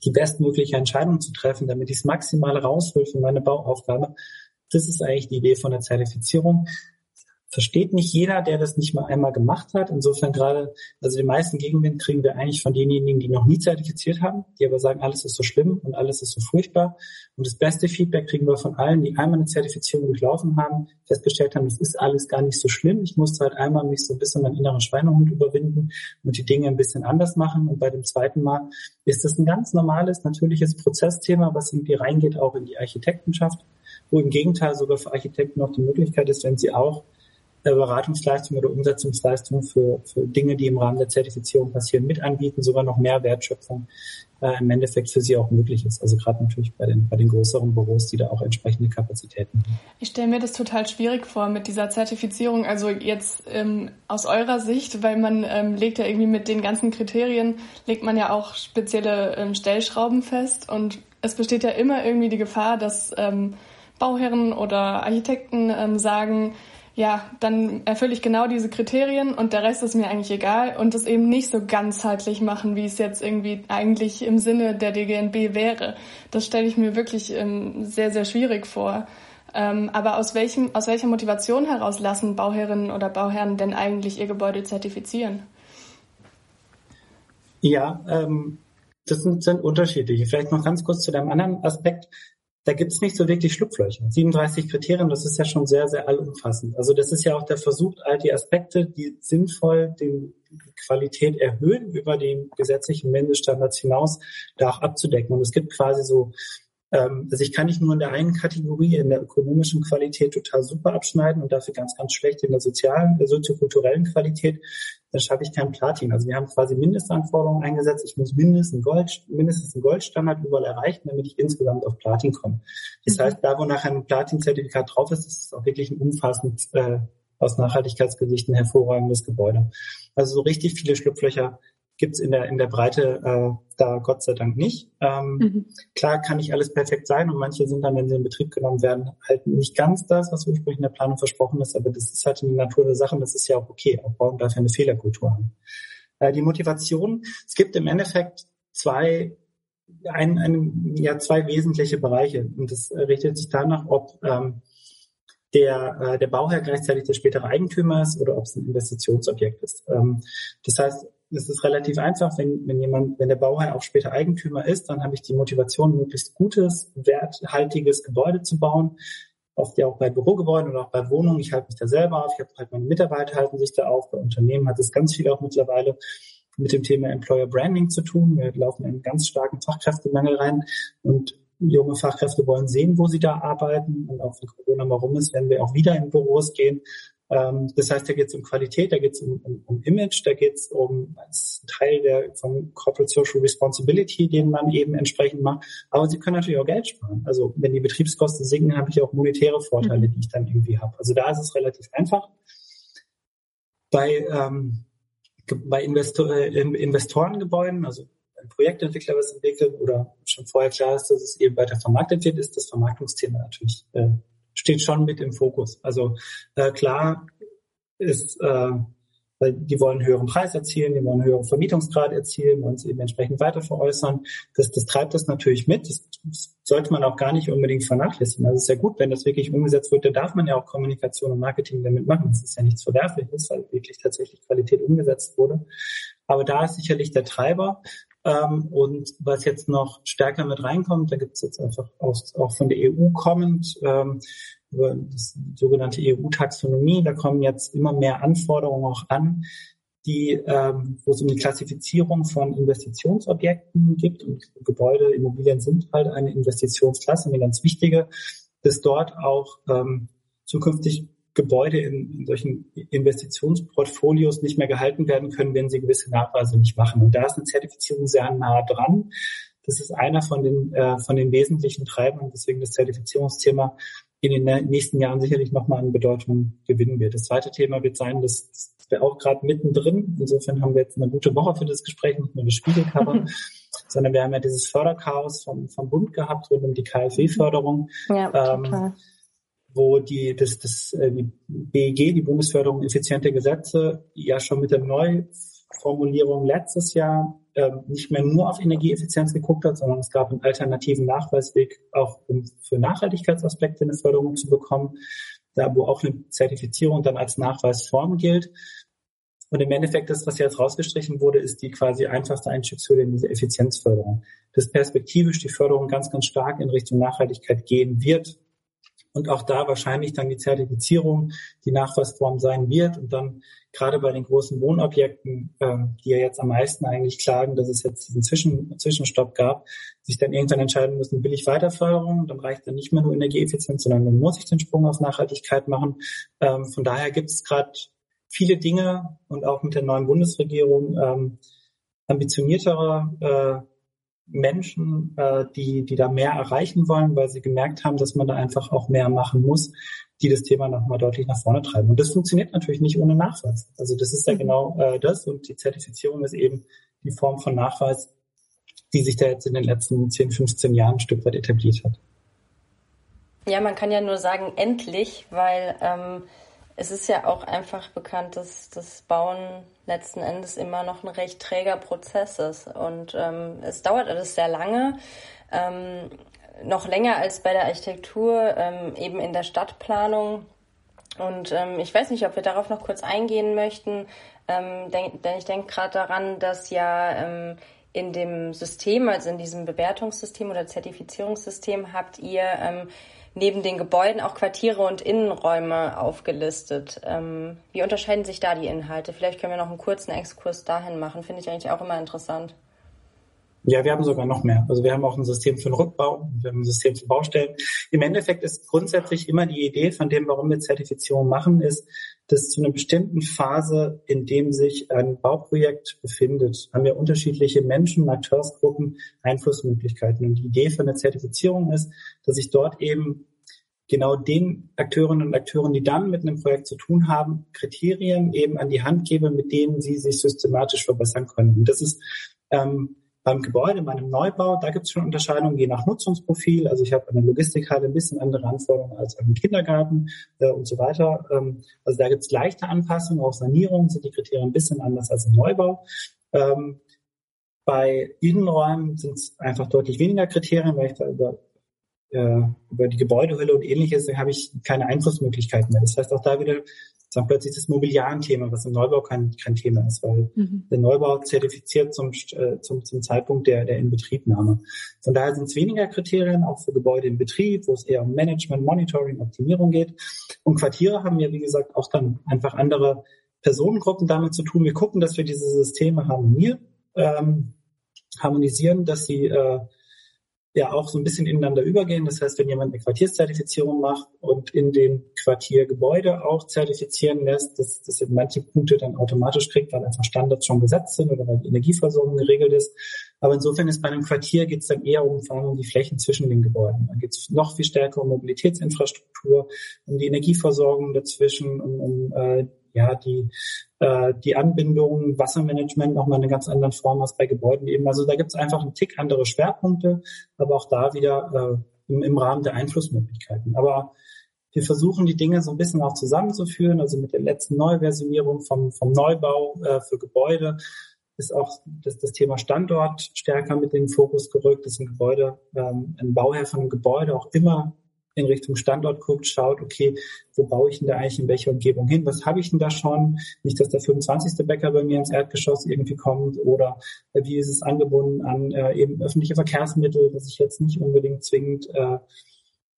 die bestmögliche Entscheidung zu treffen, damit ich es maximal raushole für meine Bauaufgabe. Das ist eigentlich die Idee von der Zertifizierung versteht nicht jeder, der das nicht mal einmal gemacht hat. Insofern gerade, also den meisten Gegenwind kriegen wir eigentlich von denjenigen, die noch nie zertifiziert haben, die aber sagen, alles ist so schlimm und alles ist so furchtbar. Und das beste Feedback kriegen wir von allen, die einmal eine Zertifizierung durchlaufen haben, festgestellt haben, das ist alles gar nicht so schlimm. Ich musste halt einmal mich so ein bisschen meinen inneren Schweinehund überwinden und die Dinge ein bisschen anders machen. Und bei dem zweiten Mal ist das ein ganz normales, natürliches Prozessthema, was irgendwie reingeht auch in die Architektenschaft, wo im Gegenteil sogar für Architekten noch die Möglichkeit ist, wenn sie auch Beratungsleistung oder Umsetzungsleistung für, für Dinge, die im Rahmen der Zertifizierung passieren, mit anbieten, sogar noch mehr Wertschöpfung äh, im Endeffekt für sie auch möglich ist. Also gerade natürlich bei den, bei den größeren Büros, die da auch entsprechende Kapazitäten haben. Ich stelle mir das total schwierig vor mit dieser Zertifizierung. Also jetzt ähm, aus eurer Sicht, weil man ähm, legt ja irgendwie mit den ganzen Kriterien, legt man ja auch spezielle ähm, Stellschrauben fest und es besteht ja immer irgendwie die Gefahr, dass ähm, Bauherren oder Architekten ähm, sagen, ja, dann erfülle ich genau diese Kriterien und der Rest ist mir eigentlich egal und das eben nicht so ganzheitlich machen, wie es jetzt irgendwie eigentlich im Sinne der DGNB wäre. Das stelle ich mir wirklich ähm, sehr, sehr schwierig vor. Ähm, aber aus welchem, aus welcher Motivation heraus lassen Bauherrinnen oder Bauherren denn eigentlich ihr Gebäude zertifizieren? Ja, ähm, das sind, sind unterschiedliche. Vielleicht noch ganz kurz zu dem anderen Aspekt da gibt es nicht so wirklich Schlupflöcher. 37 Kriterien, das ist ja schon sehr, sehr allumfassend. Also das ist ja auch der Versuch, all die Aspekte, die sinnvoll die Qualität erhöhen, über den gesetzlichen Mindeststandards hinaus, da auch abzudecken. Und es gibt quasi so also ich kann nicht nur in der einen Kategorie, in der ökonomischen Qualität total super abschneiden und dafür ganz, ganz schlecht in der sozialen, der soziokulturellen Qualität. Dann schaffe ich kein Platin. Also wir haben quasi Mindestanforderungen eingesetzt. Ich muss mindestens, Gold, mindestens einen Goldstandard überall erreichen, damit ich insgesamt auf Platin komme. Das mhm. heißt, da wo nachher ein Platin-Zertifikat drauf ist, ist es auch wirklich ein umfassend äh, aus Nachhaltigkeitsgesichten hervorragendes Gebäude. Also so richtig viele Schlupflöcher gibt's in der in der Breite äh, da Gott sei Dank nicht. Ähm, mhm. Klar kann nicht alles perfekt sein und manche sind dann, wenn sie in Betrieb genommen werden, halt nicht ganz das, was ursprünglich in der Planung versprochen ist, aber das ist halt in der Natur der Sache und das ist ja auch okay. Auch Bauen darf ja eine Fehlerkultur haben. Äh, die Motivation, es gibt im Endeffekt zwei ein, ein, ja, zwei wesentliche Bereiche. Und das richtet sich danach, ob ähm, der, äh, der Bauherr gleichzeitig der spätere Eigentümer ist oder ob es ein Investitionsobjekt ist. Ähm, das heißt, es ist relativ einfach, wenn, wenn jemand, wenn der Bauherr auch später Eigentümer ist, dann habe ich die Motivation, möglichst gutes, werthaltiges Gebäude zu bauen. Oft ja auch bei Bürogebäuden oder auch bei Wohnungen. Ich halte mich da selber auf. Ich habe halt meine Mitarbeiter halten sich da auf. Bei Unternehmen hat es ganz viel auch mittlerweile mit dem Thema Employer Branding zu tun. Wir laufen in einen ganz starken Fachkräftemangel rein und junge Fachkräfte wollen sehen, wo sie da arbeiten. Und auch wenn Corona mal rum ist, werden wir auch wieder in Büros gehen. Ähm, das heißt, da geht es um Qualität, da geht es um, um, um, Image, da geht es um als Teil der von Corporate Social Responsibility, den man eben entsprechend macht. Aber sie können natürlich auch Geld sparen. Also wenn die Betriebskosten sinken, habe ich auch monetäre Vorteile, mhm. die ich dann irgendwie habe. Also da ist es relativ einfach. Bei ähm, bei Investor, äh, Investorengebäuden, also ein Projektentwickler was entwickelt oder schon vorher klar ist, dass es eben weiter vermarktet wird, ist das Vermarktungsthema natürlich äh, steht schon mit im Fokus. Also äh, klar ist, äh, weil die wollen einen höheren Preis erzielen, die wollen einen höheren Vermietungsgrad erzielen, wollen es eben entsprechend weiter veräußern. Das, das treibt das natürlich mit. Das, das sollte man auch gar nicht unbedingt vernachlässigen. Also es ist ja gut, wenn das wirklich umgesetzt wird, da darf man ja auch Kommunikation und Marketing damit machen. Das ist ja nichts Verwerfliches, weil wirklich tatsächlich Qualität umgesetzt wurde. Aber da ist sicherlich der Treiber. Ähm, und was jetzt noch stärker mit reinkommt, da gibt es jetzt einfach aus, auch von der EU kommend ähm, über das sogenannte EU-Taxonomie, da kommen jetzt immer mehr Anforderungen auch an, die, ähm, wo es um die Klassifizierung von Investitionsobjekten gibt. Und Gebäude, Immobilien sind halt eine Investitionsklasse, eine ganz wichtige, dass dort auch ähm, zukünftig Gebäude in, in solchen Investitionsportfolios nicht mehr gehalten werden können, wenn sie gewisse Nachweise nicht machen. Und da ist eine Zertifizierung sehr nah dran. Das ist einer von den, äh, von den wesentlichen Treibern, deswegen das Zertifizierungsthema in den nächsten Jahren sicherlich nochmal an Bedeutung gewinnen wird. Das zweite Thema wird sein, dass, dass wir auch gerade mittendrin, insofern haben wir jetzt eine gute Woche für das Gespräch, nicht nur das Spiegelcover, sondern wir haben ja dieses Förderchaos vom, vom Bund gehabt rund um die KfW-Förderung. Ja, ähm, wo die, das, das, äh, die BEG, die Bundesförderung effiziente Gesetze, ja schon mit der Neuformulierung letztes Jahr äh, nicht mehr nur auf Energieeffizienz geguckt hat, sondern es gab einen alternativen Nachweisweg, auch um für Nachhaltigkeitsaspekte eine Förderung zu bekommen, da wo auch eine Zertifizierung dann als Nachweisform gilt. Und im Endeffekt, das, was jetzt rausgestrichen wurde, ist die quasi einfachste Einstiegshürde in diese Effizienzförderung. Dass perspektivisch die Förderung ganz, ganz stark in Richtung Nachhaltigkeit gehen wird, und auch da wahrscheinlich dann die Zertifizierung die Nachweisform sein wird und dann gerade bei den großen Wohnobjekten, äh, die ja jetzt am meisten eigentlich klagen, dass es jetzt diesen Zwischen Zwischenstopp gab, sich dann irgendwann entscheiden müssen, will ich Weiterförderung, dann reicht dann nicht mehr nur Energieeffizienz, sondern dann muss ich den Sprung auf Nachhaltigkeit machen. Ähm, von daher gibt es gerade viele Dinge und auch mit der neuen Bundesregierung ähm, ambitioniertere äh, Menschen, äh, die, die da mehr erreichen wollen, weil sie gemerkt haben, dass man da einfach auch mehr machen muss, die das Thema nochmal deutlich nach vorne treiben. Und das funktioniert natürlich nicht ohne Nachweis. Also das ist ja mhm. genau äh, das und die Zertifizierung ist eben die Form von Nachweis, die sich da jetzt in den letzten 10, 15 Jahren ein Stück weit etabliert hat. Ja, man kann ja nur sagen, endlich, weil ähm, es ist ja auch einfach bekannt, dass das Bauen letzten Endes immer noch ein recht träger Prozess ist. Und ähm, es dauert alles sehr lange. Ähm, noch länger als bei der Architektur, ähm, eben in der Stadtplanung. Und ähm, ich weiß nicht, ob wir darauf noch kurz eingehen möchten, ähm, denn, denn ich denke gerade daran, dass ja ähm, in dem System, also in diesem Bewertungssystem oder Zertifizierungssystem, habt ihr ähm, neben den Gebäuden auch Quartiere und Innenräume aufgelistet. Ähm, wie unterscheiden sich da die Inhalte? Vielleicht können wir noch einen kurzen Exkurs dahin machen. Finde ich eigentlich auch immer interessant. Ja, wir haben sogar noch mehr. Also wir haben auch ein System für den Rückbau, wir haben ein System für Baustellen. Im Endeffekt ist grundsätzlich immer die Idee von dem, warum wir Zertifizierung machen, ist, dass zu einer bestimmten Phase, in dem sich ein Bauprojekt befindet, haben wir unterschiedliche Menschen, Akteursgruppen, Einflussmöglichkeiten. Und die Idee von der Zertifizierung ist, dass ich dort eben genau den Akteurinnen und Akteuren, die dann mit einem Projekt zu tun haben, Kriterien eben an die Hand gebe, mit denen sie sich systematisch verbessern können. Und das ist ähm, beim Gebäude, bei einem Neubau, da gibt es schon Unterscheidungen je nach Nutzungsprofil. Also ich habe an der Logistikhalle ein bisschen andere Anforderungen als an den Kindergarten äh, und so weiter. Ähm, also da gibt es leichte Anpassungen, auch Sanierungen sind die Kriterien ein bisschen anders als im Neubau. Ähm, bei Innenräumen sind es einfach deutlich weniger Kriterien, weil ich da über, äh, über die Gebäudehülle und ähnliches habe ich keine Einflussmöglichkeiten mehr. Das heißt auch da wieder dann plötzlich das Mobiliar-Thema, was im Neubau kein, kein Thema ist, weil mhm. der Neubau zertifiziert zum, äh, zum, zum Zeitpunkt der, der Inbetriebnahme. Von daher sind es weniger Kriterien, auch für Gebäude in Betrieb, wo es eher um Management, Monitoring, Optimierung geht. Und Quartiere haben ja, wie gesagt, auch dann einfach andere Personengruppen damit zu tun. Wir gucken, dass wir diese Systeme harmonieren, ähm, harmonisieren, dass sie äh, ja auch so ein bisschen ineinander übergehen. Das heißt, wenn jemand eine Quartierszertifizierung macht und in den Quartiergebäude auch zertifizieren lässt, dass das in manche Punkte dann automatisch kriegt, weil einfach Standards schon gesetzt sind oder weil die Energieversorgung geregelt ist. Aber insofern ist bei einem Quartier geht es dann eher um, vor allem um die Flächen zwischen den Gebäuden. Dann geht es noch viel stärker um Mobilitätsinfrastruktur, um die Energieversorgung dazwischen, um, um äh, ja, die, äh, die Anbindung, Wassermanagement nochmal eine ganz andere Form als bei Gebäuden eben. Also da gibt es einfach einen Tick andere Schwerpunkte, aber auch da wieder äh, im, im Rahmen der Einflussmöglichkeiten. Aber wir versuchen die Dinge so ein bisschen auch zusammenzuführen. Also mit der letzten Neuversionierung vom, vom Neubau äh, für Gebäude ist auch das, das Thema Standort stärker mit in den Fokus gerückt, dass ein Gebäude, ähm, ein Bauherr von einem Gebäude auch immer in Richtung Standort guckt, schaut, okay, wo baue ich denn da eigentlich in welcher Umgebung hin? Was habe ich denn da schon? Nicht, dass der 25. Bäcker bei mir ins Erdgeschoss irgendwie kommt oder wie ist es angebunden an äh, eben öffentliche Verkehrsmittel, dass ich jetzt nicht unbedingt zwingend äh,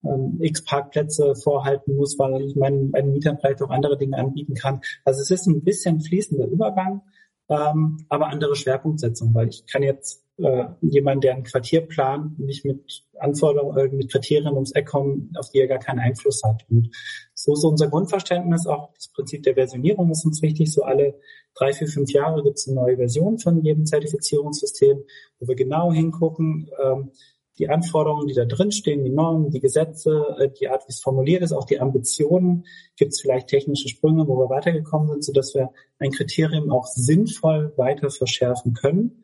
ähm, x Parkplätze vorhalten muss, weil ich meinen, meinen Mietern vielleicht auch andere Dinge anbieten kann. Also es ist ein bisschen fließender Übergang, ähm, aber andere Schwerpunktsetzung, weil ich kann jetzt äh, jemand, der ein Quartier plant, nicht mit Anforderungen, äh, mit Kriterien ums Eck kommen, auf die er gar keinen Einfluss hat. Und so ist unser Grundverständnis, auch das Prinzip der Versionierung ist uns wichtig. So alle drei, vier, fünf Jahre gibt es eine neue Version von jedem Zertifizierungssystem, wo wir genau hingucken, ähm, die Anforderungen, die da drin stehen, die Normen, die Gesetze, äh, die Art, wie es formuliert ist, auch die Ambitionen, gibt es vielleicht technische Sprünge, wo wir weitergekommen sind, sodass wir ein Kriterium auch sinnvoll weiter verschärfen können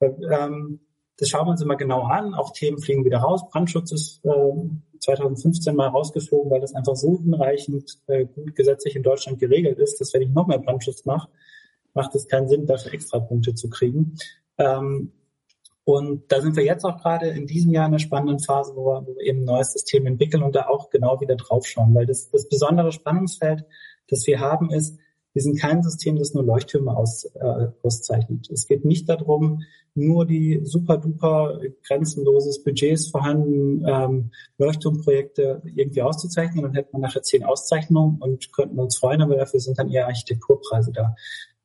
ähm, das schauen wir uns immer genau an. Auch Themen fliegen wieder raus. Brandschutz ist äh, 2015 mal rausgeflogen, weil das einfach so hinreichend äh, gut gesetzlich in Deutschland geregelt ist, dass wenn ich noch mehr Brandschutz mache, macht es keinen Sinn, dafür extra Punkte zu kriegen. Ähm, und da sind wir jetzt auch gerade in diesem Jahr in einer spannenden Phase, wo wir, wo wir eben ein neues System entwickeln und da auch genau wieder draufschauen. Weil das, das besondere Spannungsfeld, das wir haben, ist, wir sind kein System, das nur Leuchttürme aus, äh, auszeichnet. Es geht nicht darum, nur die super duper grenzenloses Budgets vorhanden ähm, Leuchtturmprojekte irgendwie auszuzeichnen. Dann hätte man nachher zehn Auszeichnungen und könnten uns freuen, aber dafür sind dann eher Architekturpreise da.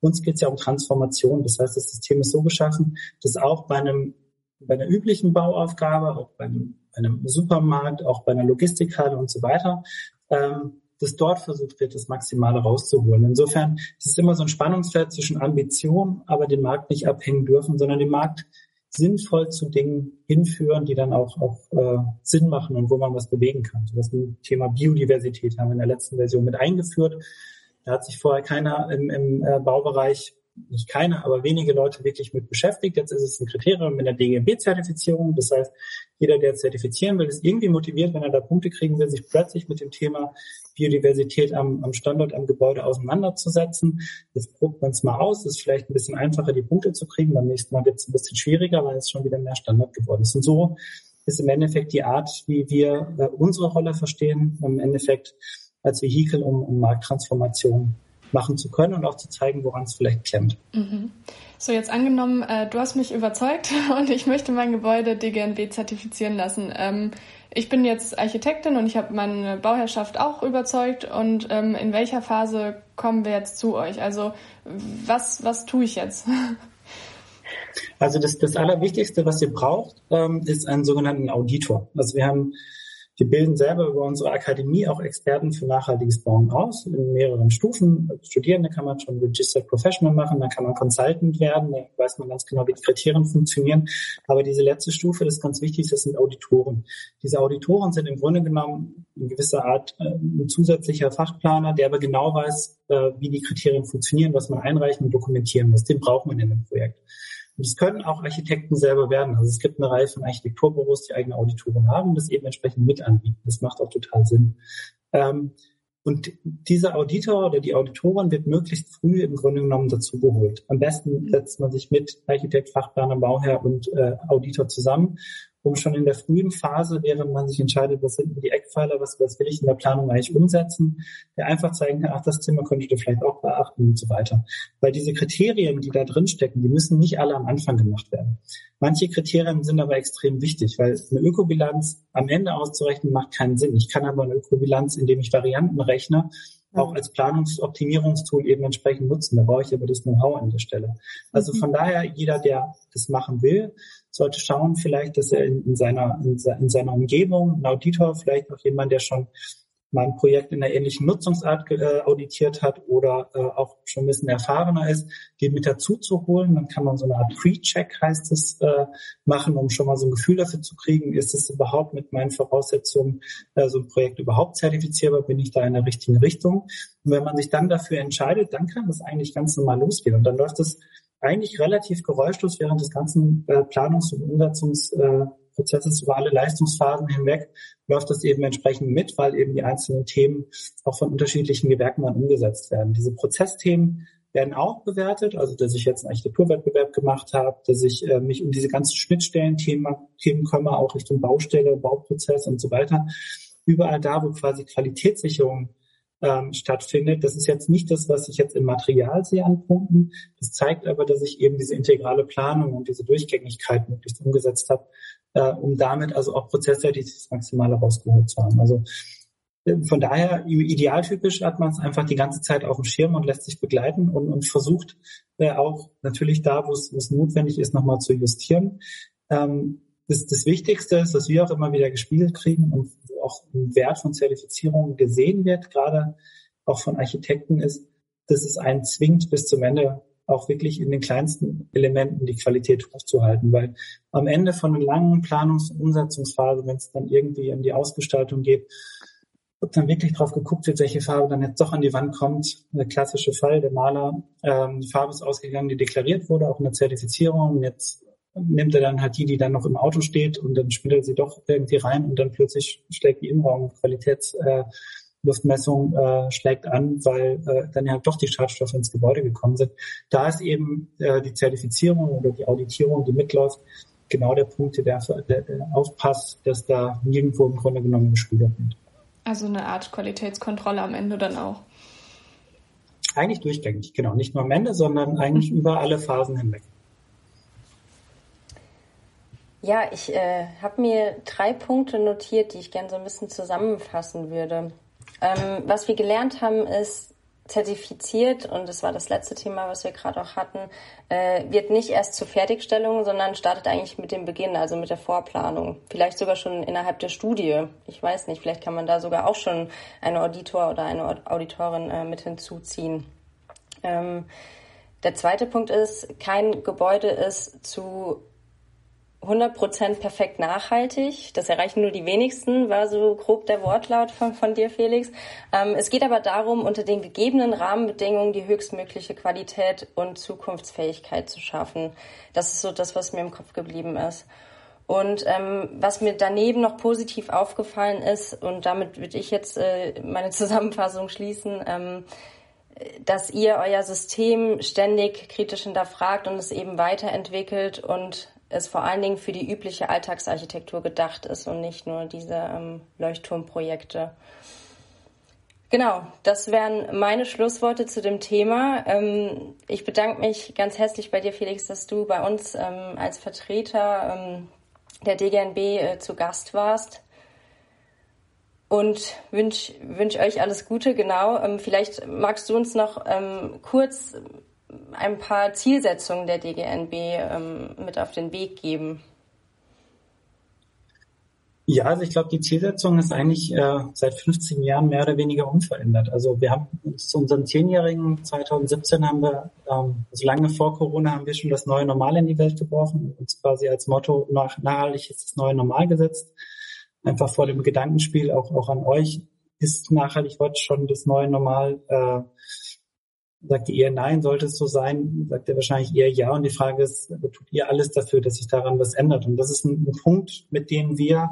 Uns geht es ja um Transformation. Das heißt, das System ist so geschaffen, dass auch bei einem bei einer üblichen Bauaufgabe, auch bei einem, bei einem Supermarkt, auch bei einer Logistikhalle und so weiter, ähm, dass dort versucht wird, das Maximale rauszuholen. Insofern ist es immer so ein Spannungsfeld zwischen Ambition, aber den Markt nicht abhängen dürfen, sondern den Markt sinnvoll zu Dingen hinführen, die dann auch, auch äh, Sinn machen und wo man was bewegen kann. So das Thema Biodiversität haben wir in der letzten Version mit eingeführt. Da hat sich vorher keiner im, im äh, Baubereich nicht keine, aber wenige Leute wirklich mit beschäftigt. Jetzt ist es ein Kriterium in der DGB-Zertifizierung. Das heißt, jeder, der zertifizieren will, ist irgendwie motiviert, wenn er da Punkte kriegen will, sich plötzlich mit dem Thema Biodiversität am, am Standort, am Gebäude auseinanderzusetzen. Jetzt probt man es mal aus. Es ist vielleicht ein bisschen einfacher, die Punkte zu kriegen. Beim nächsten Mal wird es ein bisschen schwieriger, weil es schon wieder mehr Standard geworden ist. Und so ist im Endeffekt die Art, wie wir äh, unsere Rolle verstehen, im Endeffekt als Vehikel, um, um Markttransformation machen zu können und auch zu zeigen, woran es vielleicht klemmt. Mhm. So, jetzt angenommen, äh, du hast mich überzeugt und ich möchte mein Gebäude DGNB zertifizieren lassen. Ähm, ich bin jetzt Architektin und ich habe meine Bauherrschaft auch überzeugt. Und ähm, in welcher Phase kommen wir jetzt zu euch? Also was, was tue ich jetzt? Also das, das Allerwichtigste, was ihr braucht, ähm, ist einen sogenannten Auditor. Also wir haben Wir bilden selber über unsere Akademie auch Experten für nachhaltiges Bauen aus, in mehreren Stufen. Als Studierende kann man schon Registered Professional machen, dann kann man Consultant werden, da weiß man ganz genau, wie die Kriterien funktionieren. Aber diese letzte Stufe ist ganz wichtig, das sind Auditoren. Diese Auditoren sind im Grunde genommen in gewisser Art äh, ein zusätzlicher Fachplaner, der aber genau weiß, äh, wie die Kriterien funktionieren, was man einreichen und dokumentieren muss. Den braucht man in einem Projekt. Und es können auch Architekten selber werden. Also es gibt eine Reihe von Architekturbüros, die eigene Auditoren haben und das eben entsprechend mit anbieten. Das macht auch total Sinn. Ähm, und dieser Auditor oder die Auditorin wird möglichst früh im Grunde genommen dazu geholt. Am besten setzt man sich mit Architekt, Fachplaner, Bauherr und äh, Auditor zusammen um schon in der frühen Phase, während man sich entscheidet, was sind die Eckpfeiler, was, was will ich in der Planung eigentlich umsetzen, der einfach zeigen kann, ach, das Thema könntet ihr vielleicht auch beachten und so weiter. Weil diese Kriterien, die da drin stecken, die müssen nicht alle am Anfang gemacht werden. Manche Kriterien sind aber extrem wichtig, weil eine Ökobilanz am Ende auszurechnen macht keinen Sinn. Ich kann aber eine Ökobilanz, indem ich Varianten rechne, auch als Planungsoptimierungstool eben entsprechend nutzen. Da brauche ich aber das Know-how an der Stelle. Also mhm. von daher, jeder, der das machen will, sollte schauen vielleicht, dass er in, in seiner, in, in seiner Umgebung, ein Auditor, vielleicht auch jemand, der schon mal ein Projekt in einer ähnlichen Nutzungsart äh, auditiert hat oder äh, auch schon ein bisschen erfahrener ist, den mit dazu zu holen. Dann kann man so eine Art Pre-Check, heißt es, äh, machen, um schon mal so ein Gefühl dafür zu kriegen, ist es überhaupt mit meinen Voraussetzungen äh, so ein Projekt überhaupt zertifizierbar, bin ich da in der richtigen Richtung. Und wenn man sich dann dafür entscheidet, dann kann das eigentlich ganz normal losgehen. Und dann läuft es eigentlich relativ geräuschlos während des ganzen äh, Planungs- und Umsetzungsprozesses äh, über alle Leistungsphasen hinweg läuft das eben entsprechend mit, weil eben die einzelnen Themen auch von unterschiedlichen Gewerken dann umgesetzt werden. Diese Prozessthemen werden auch bewertet, also dass ich jetzt einen Architekturwettbewerb gemacht habe, dass ich äh, mich um diese ganzen Schnittstellen-Themen Themen kümmere, auch Richtung Baustelle, Bauprozess und so weiter. Überall da, wo quasi Qualitätssicherung ähm, stattfindet. Das ist jetzt nicht das, was ich jetzt im Material sehe an Punkten. Das zeigt aber, dass ich eben diese integrale Planung und diese Durchgängigkeit möglichst umgesetzt habe, äh, um damit also auch prozessseitig das Maximale rausgeholt zu haben. Also äh, von daher, idealtypisch hat man es einfach die ganze Zeit auf dem Schirm und lässt sich begleiten und, und versucht äh, auch natürlich da, wo es notwendig ist, nochmal zu justieren. Ähm, das, das Wichtigste ist, dass wir auch immer wieder gespiegelt kriegen und auch ein Wert von Zertifizierung gesehen wird, gerade auch von Architekten ist, dass es einen zwingt, bis zum Ende auch wirklich in den kleinsten Elementen die Qualität hochzuhalten, weil am Ende von einer langen Planungs- und Umsetzungsphase, wenn es dann irgendwie in die Ausgestaltung geht, ob dann wirklich drauf geguckt wird, welche Farbe dann jetzt doch an die Wand kommt. Der klassische Fall, der Maler, ähm, die Farbe ist ausgegangen, die deklariert wurde, auch in der Zertifizierung. Jetzt nimmt er dann halt die, die dann noch im Auto steht und dann spielt er sie doch irgendwie rein und dann plötzlich schlägt die Innenraumqualitätsluftmessung äh, äh, schlägt an, weil äh, dann ja doch die Schadstoffe ins Gebäude gekommen sind. Da ist eben äh, die Zertifizierung oder die Auditierung, die mitläuft, genau der Punkt, der, der, der aufpasst, dass da nirgendwo im Grunde genommen gespiegelt wird. Also eine Art Qualitätskontrolle am Ende dann auch. Eigentlich durchgängig, genau. Nicht nur am Ende, sondern eigentlich mhm. über alle Phasen hinweg. Ja, ich äh, habe mir drei Punkte notiert, die ich gerne so ein bisschen zusammenfassen würde. Ähm, was wir gelernt haben, ist, zertifiziert, und das war das letzte Thema, was wir gerade auch hatten, äh, wird nicht erst zur Fertigstellung, sondern startet eigentlich mit dem Beginn, also mit der Vorplanung. Vielleicht sogar schon innerhalb der Studie. Ich weiß nicht, vielleicht kann man da sogar auch schon einen Auditor oder eine Auditorin äh, mit hinzuziehen. Ähm, der zweite Punkt ist, kein Gebäude ist zu 100% perfekt nachhaltig. Das erreichen nur die wenigsten, war so grob der Wortlaut von, von dir, Felix. Ähm, es geht aber darum, unter den gegebenen Rahmenbedingungen die höchstmögliche Qualität und Zukunftsfähigkeit zu schaffen. Das ist so das, was mir im Kopf geblieben ist. Und ähm, was mir daneben noch positiv aufgefallen ist, und damit würde ich jetzt äh, meine Zusammenfassung schließen, ähm, dass ihr euer System ständig kritisch hinterfragt und es eben weiterentwickelt und es vor allen Dingen für die übliche Alltagsarchitektur gedacht ist und nicht nur diese ähm, Leuchtturmprojekte. Genau, das wären meine Schlussworte zu dem Thema. Ähm, ich bedanke mich ganz herzlich bei dir, Felix, dass du bei uns ähm, als Vertreter ähm, der DGNB äh, zu Gast warst. Und wünsche wünsch euch alles Gute, genau. Ähm, vielleicht magst du uns noch ähm, kurz ein paar Zielsetzungen der DGNB ähm, mit auf den Weg geben? Ja, also ich glaube, die Zielsetzung ist eigentlich äh, seit 15 Jahren mehr oder weniger unverändert. Also wir haben uns zu unserem Zehnjährigen 2017 haben wir, ähm, also lange vor Corona haben wir schon das neue Normal in die Welt geworfen und quasi als Motto nach, nachhaltig ist das neue Normal gesetzt. Einfach vor dem Gedankenspiel auch, auch an euch, ist nachhaltig heute schon das neue Normal? Äh, sagt ihr nein, sollte es so sein, sagt ihr wahrscheinlich eher ja. Und die Frage ist, tut ihr alles dafür, dass sich daran was ändert? Und das ist ein, ein Punkt, mit dem wir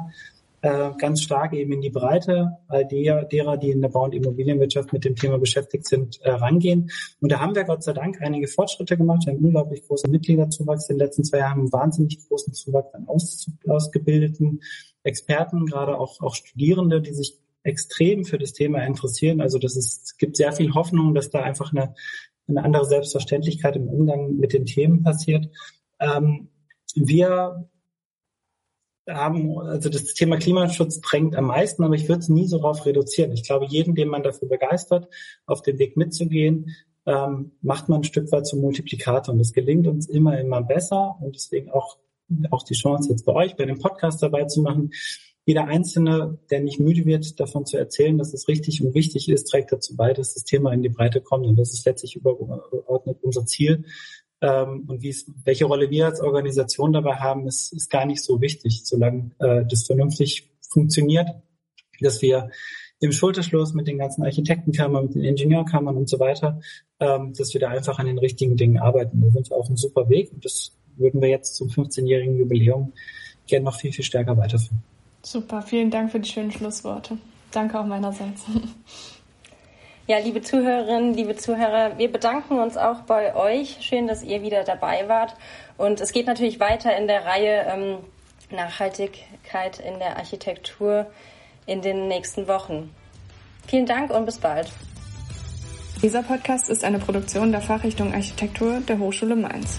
äh, ganz stark eben in die Breite all der, derer, die in der Bau- und Immobilienwirtschaft mit dem Thema beschäftigt sind, äh, rangehen. Und da haben wir Gott sei Dank einige Fortschritte gemacht. Wir haben unglaublich großen Mitgliederzuwachs in den letzten zwei Jahren, einen wahnsinnig großen Zuwachs an aus, ausgebildeten Experten, gerade auch, auch Studierende, die sich extrem für das Thema interessieren. Also das ist, es gibt sehr viel Hoffnung, dass da einfach eine, eine andere Selbstverständlichkeit im Umgang mit den Themen passiert. Ähm, wir haben, also das Thema Klimaschutz drängt am meisten, aber ich würde es nie so darauf reduzieren. Ich glaube, jeden, den man dafür begeistert, auf den Weg mitzugehen, ähm, macht man ein Stück weit zum Multiplikator. Und das gelingt uns immer, immer besser. Und deswegen auch, auch die Chance jetzt bei euch, bei dem Podcast dabei zu machen, jeder Einzelne, der nicht müde wird, davon zu erzählen, dass es richtig und wichtig ist, trägt dazu bei, dass das Thema in die Breite kommt. Und das ist letztlich übergeordnet unser Ziel. Ähm, und wie es, welche Rolle wir als Organisation dabei haben, ist, ist gar nicht so wichtig, solange äh, das vernünftig funktioniert, dass wir im Schulterschluss mit den ganzen Architektenkammern, mit den Ingenieurkammern und so weiter, ähm, dass wir da einfach an den richtigen Dingen arbeiten. Da sind wir auf einem super Weg und das würden wir jetzt zum 15-jährigen Jubiläum gerne noch viel, viel stärker weiterführen. Super, vielen Dank für die schönen Schlussworte. Danke auch meinerseits. Ja, liebe Zuhörerinnen, liebe Zuhörer, wir bedanken uns auch bei euch. Schön, dass ihr wieder dabei wart. Und es geht natürlich weiter in der Reihe ähm, Nachhaltigkeit in der Architektur in den nächsten Wochen. Vielen Dank und bis bald. Dieser Podcast ist eine Produktion der Fachrichtung Architektur der Hochschule Mainz.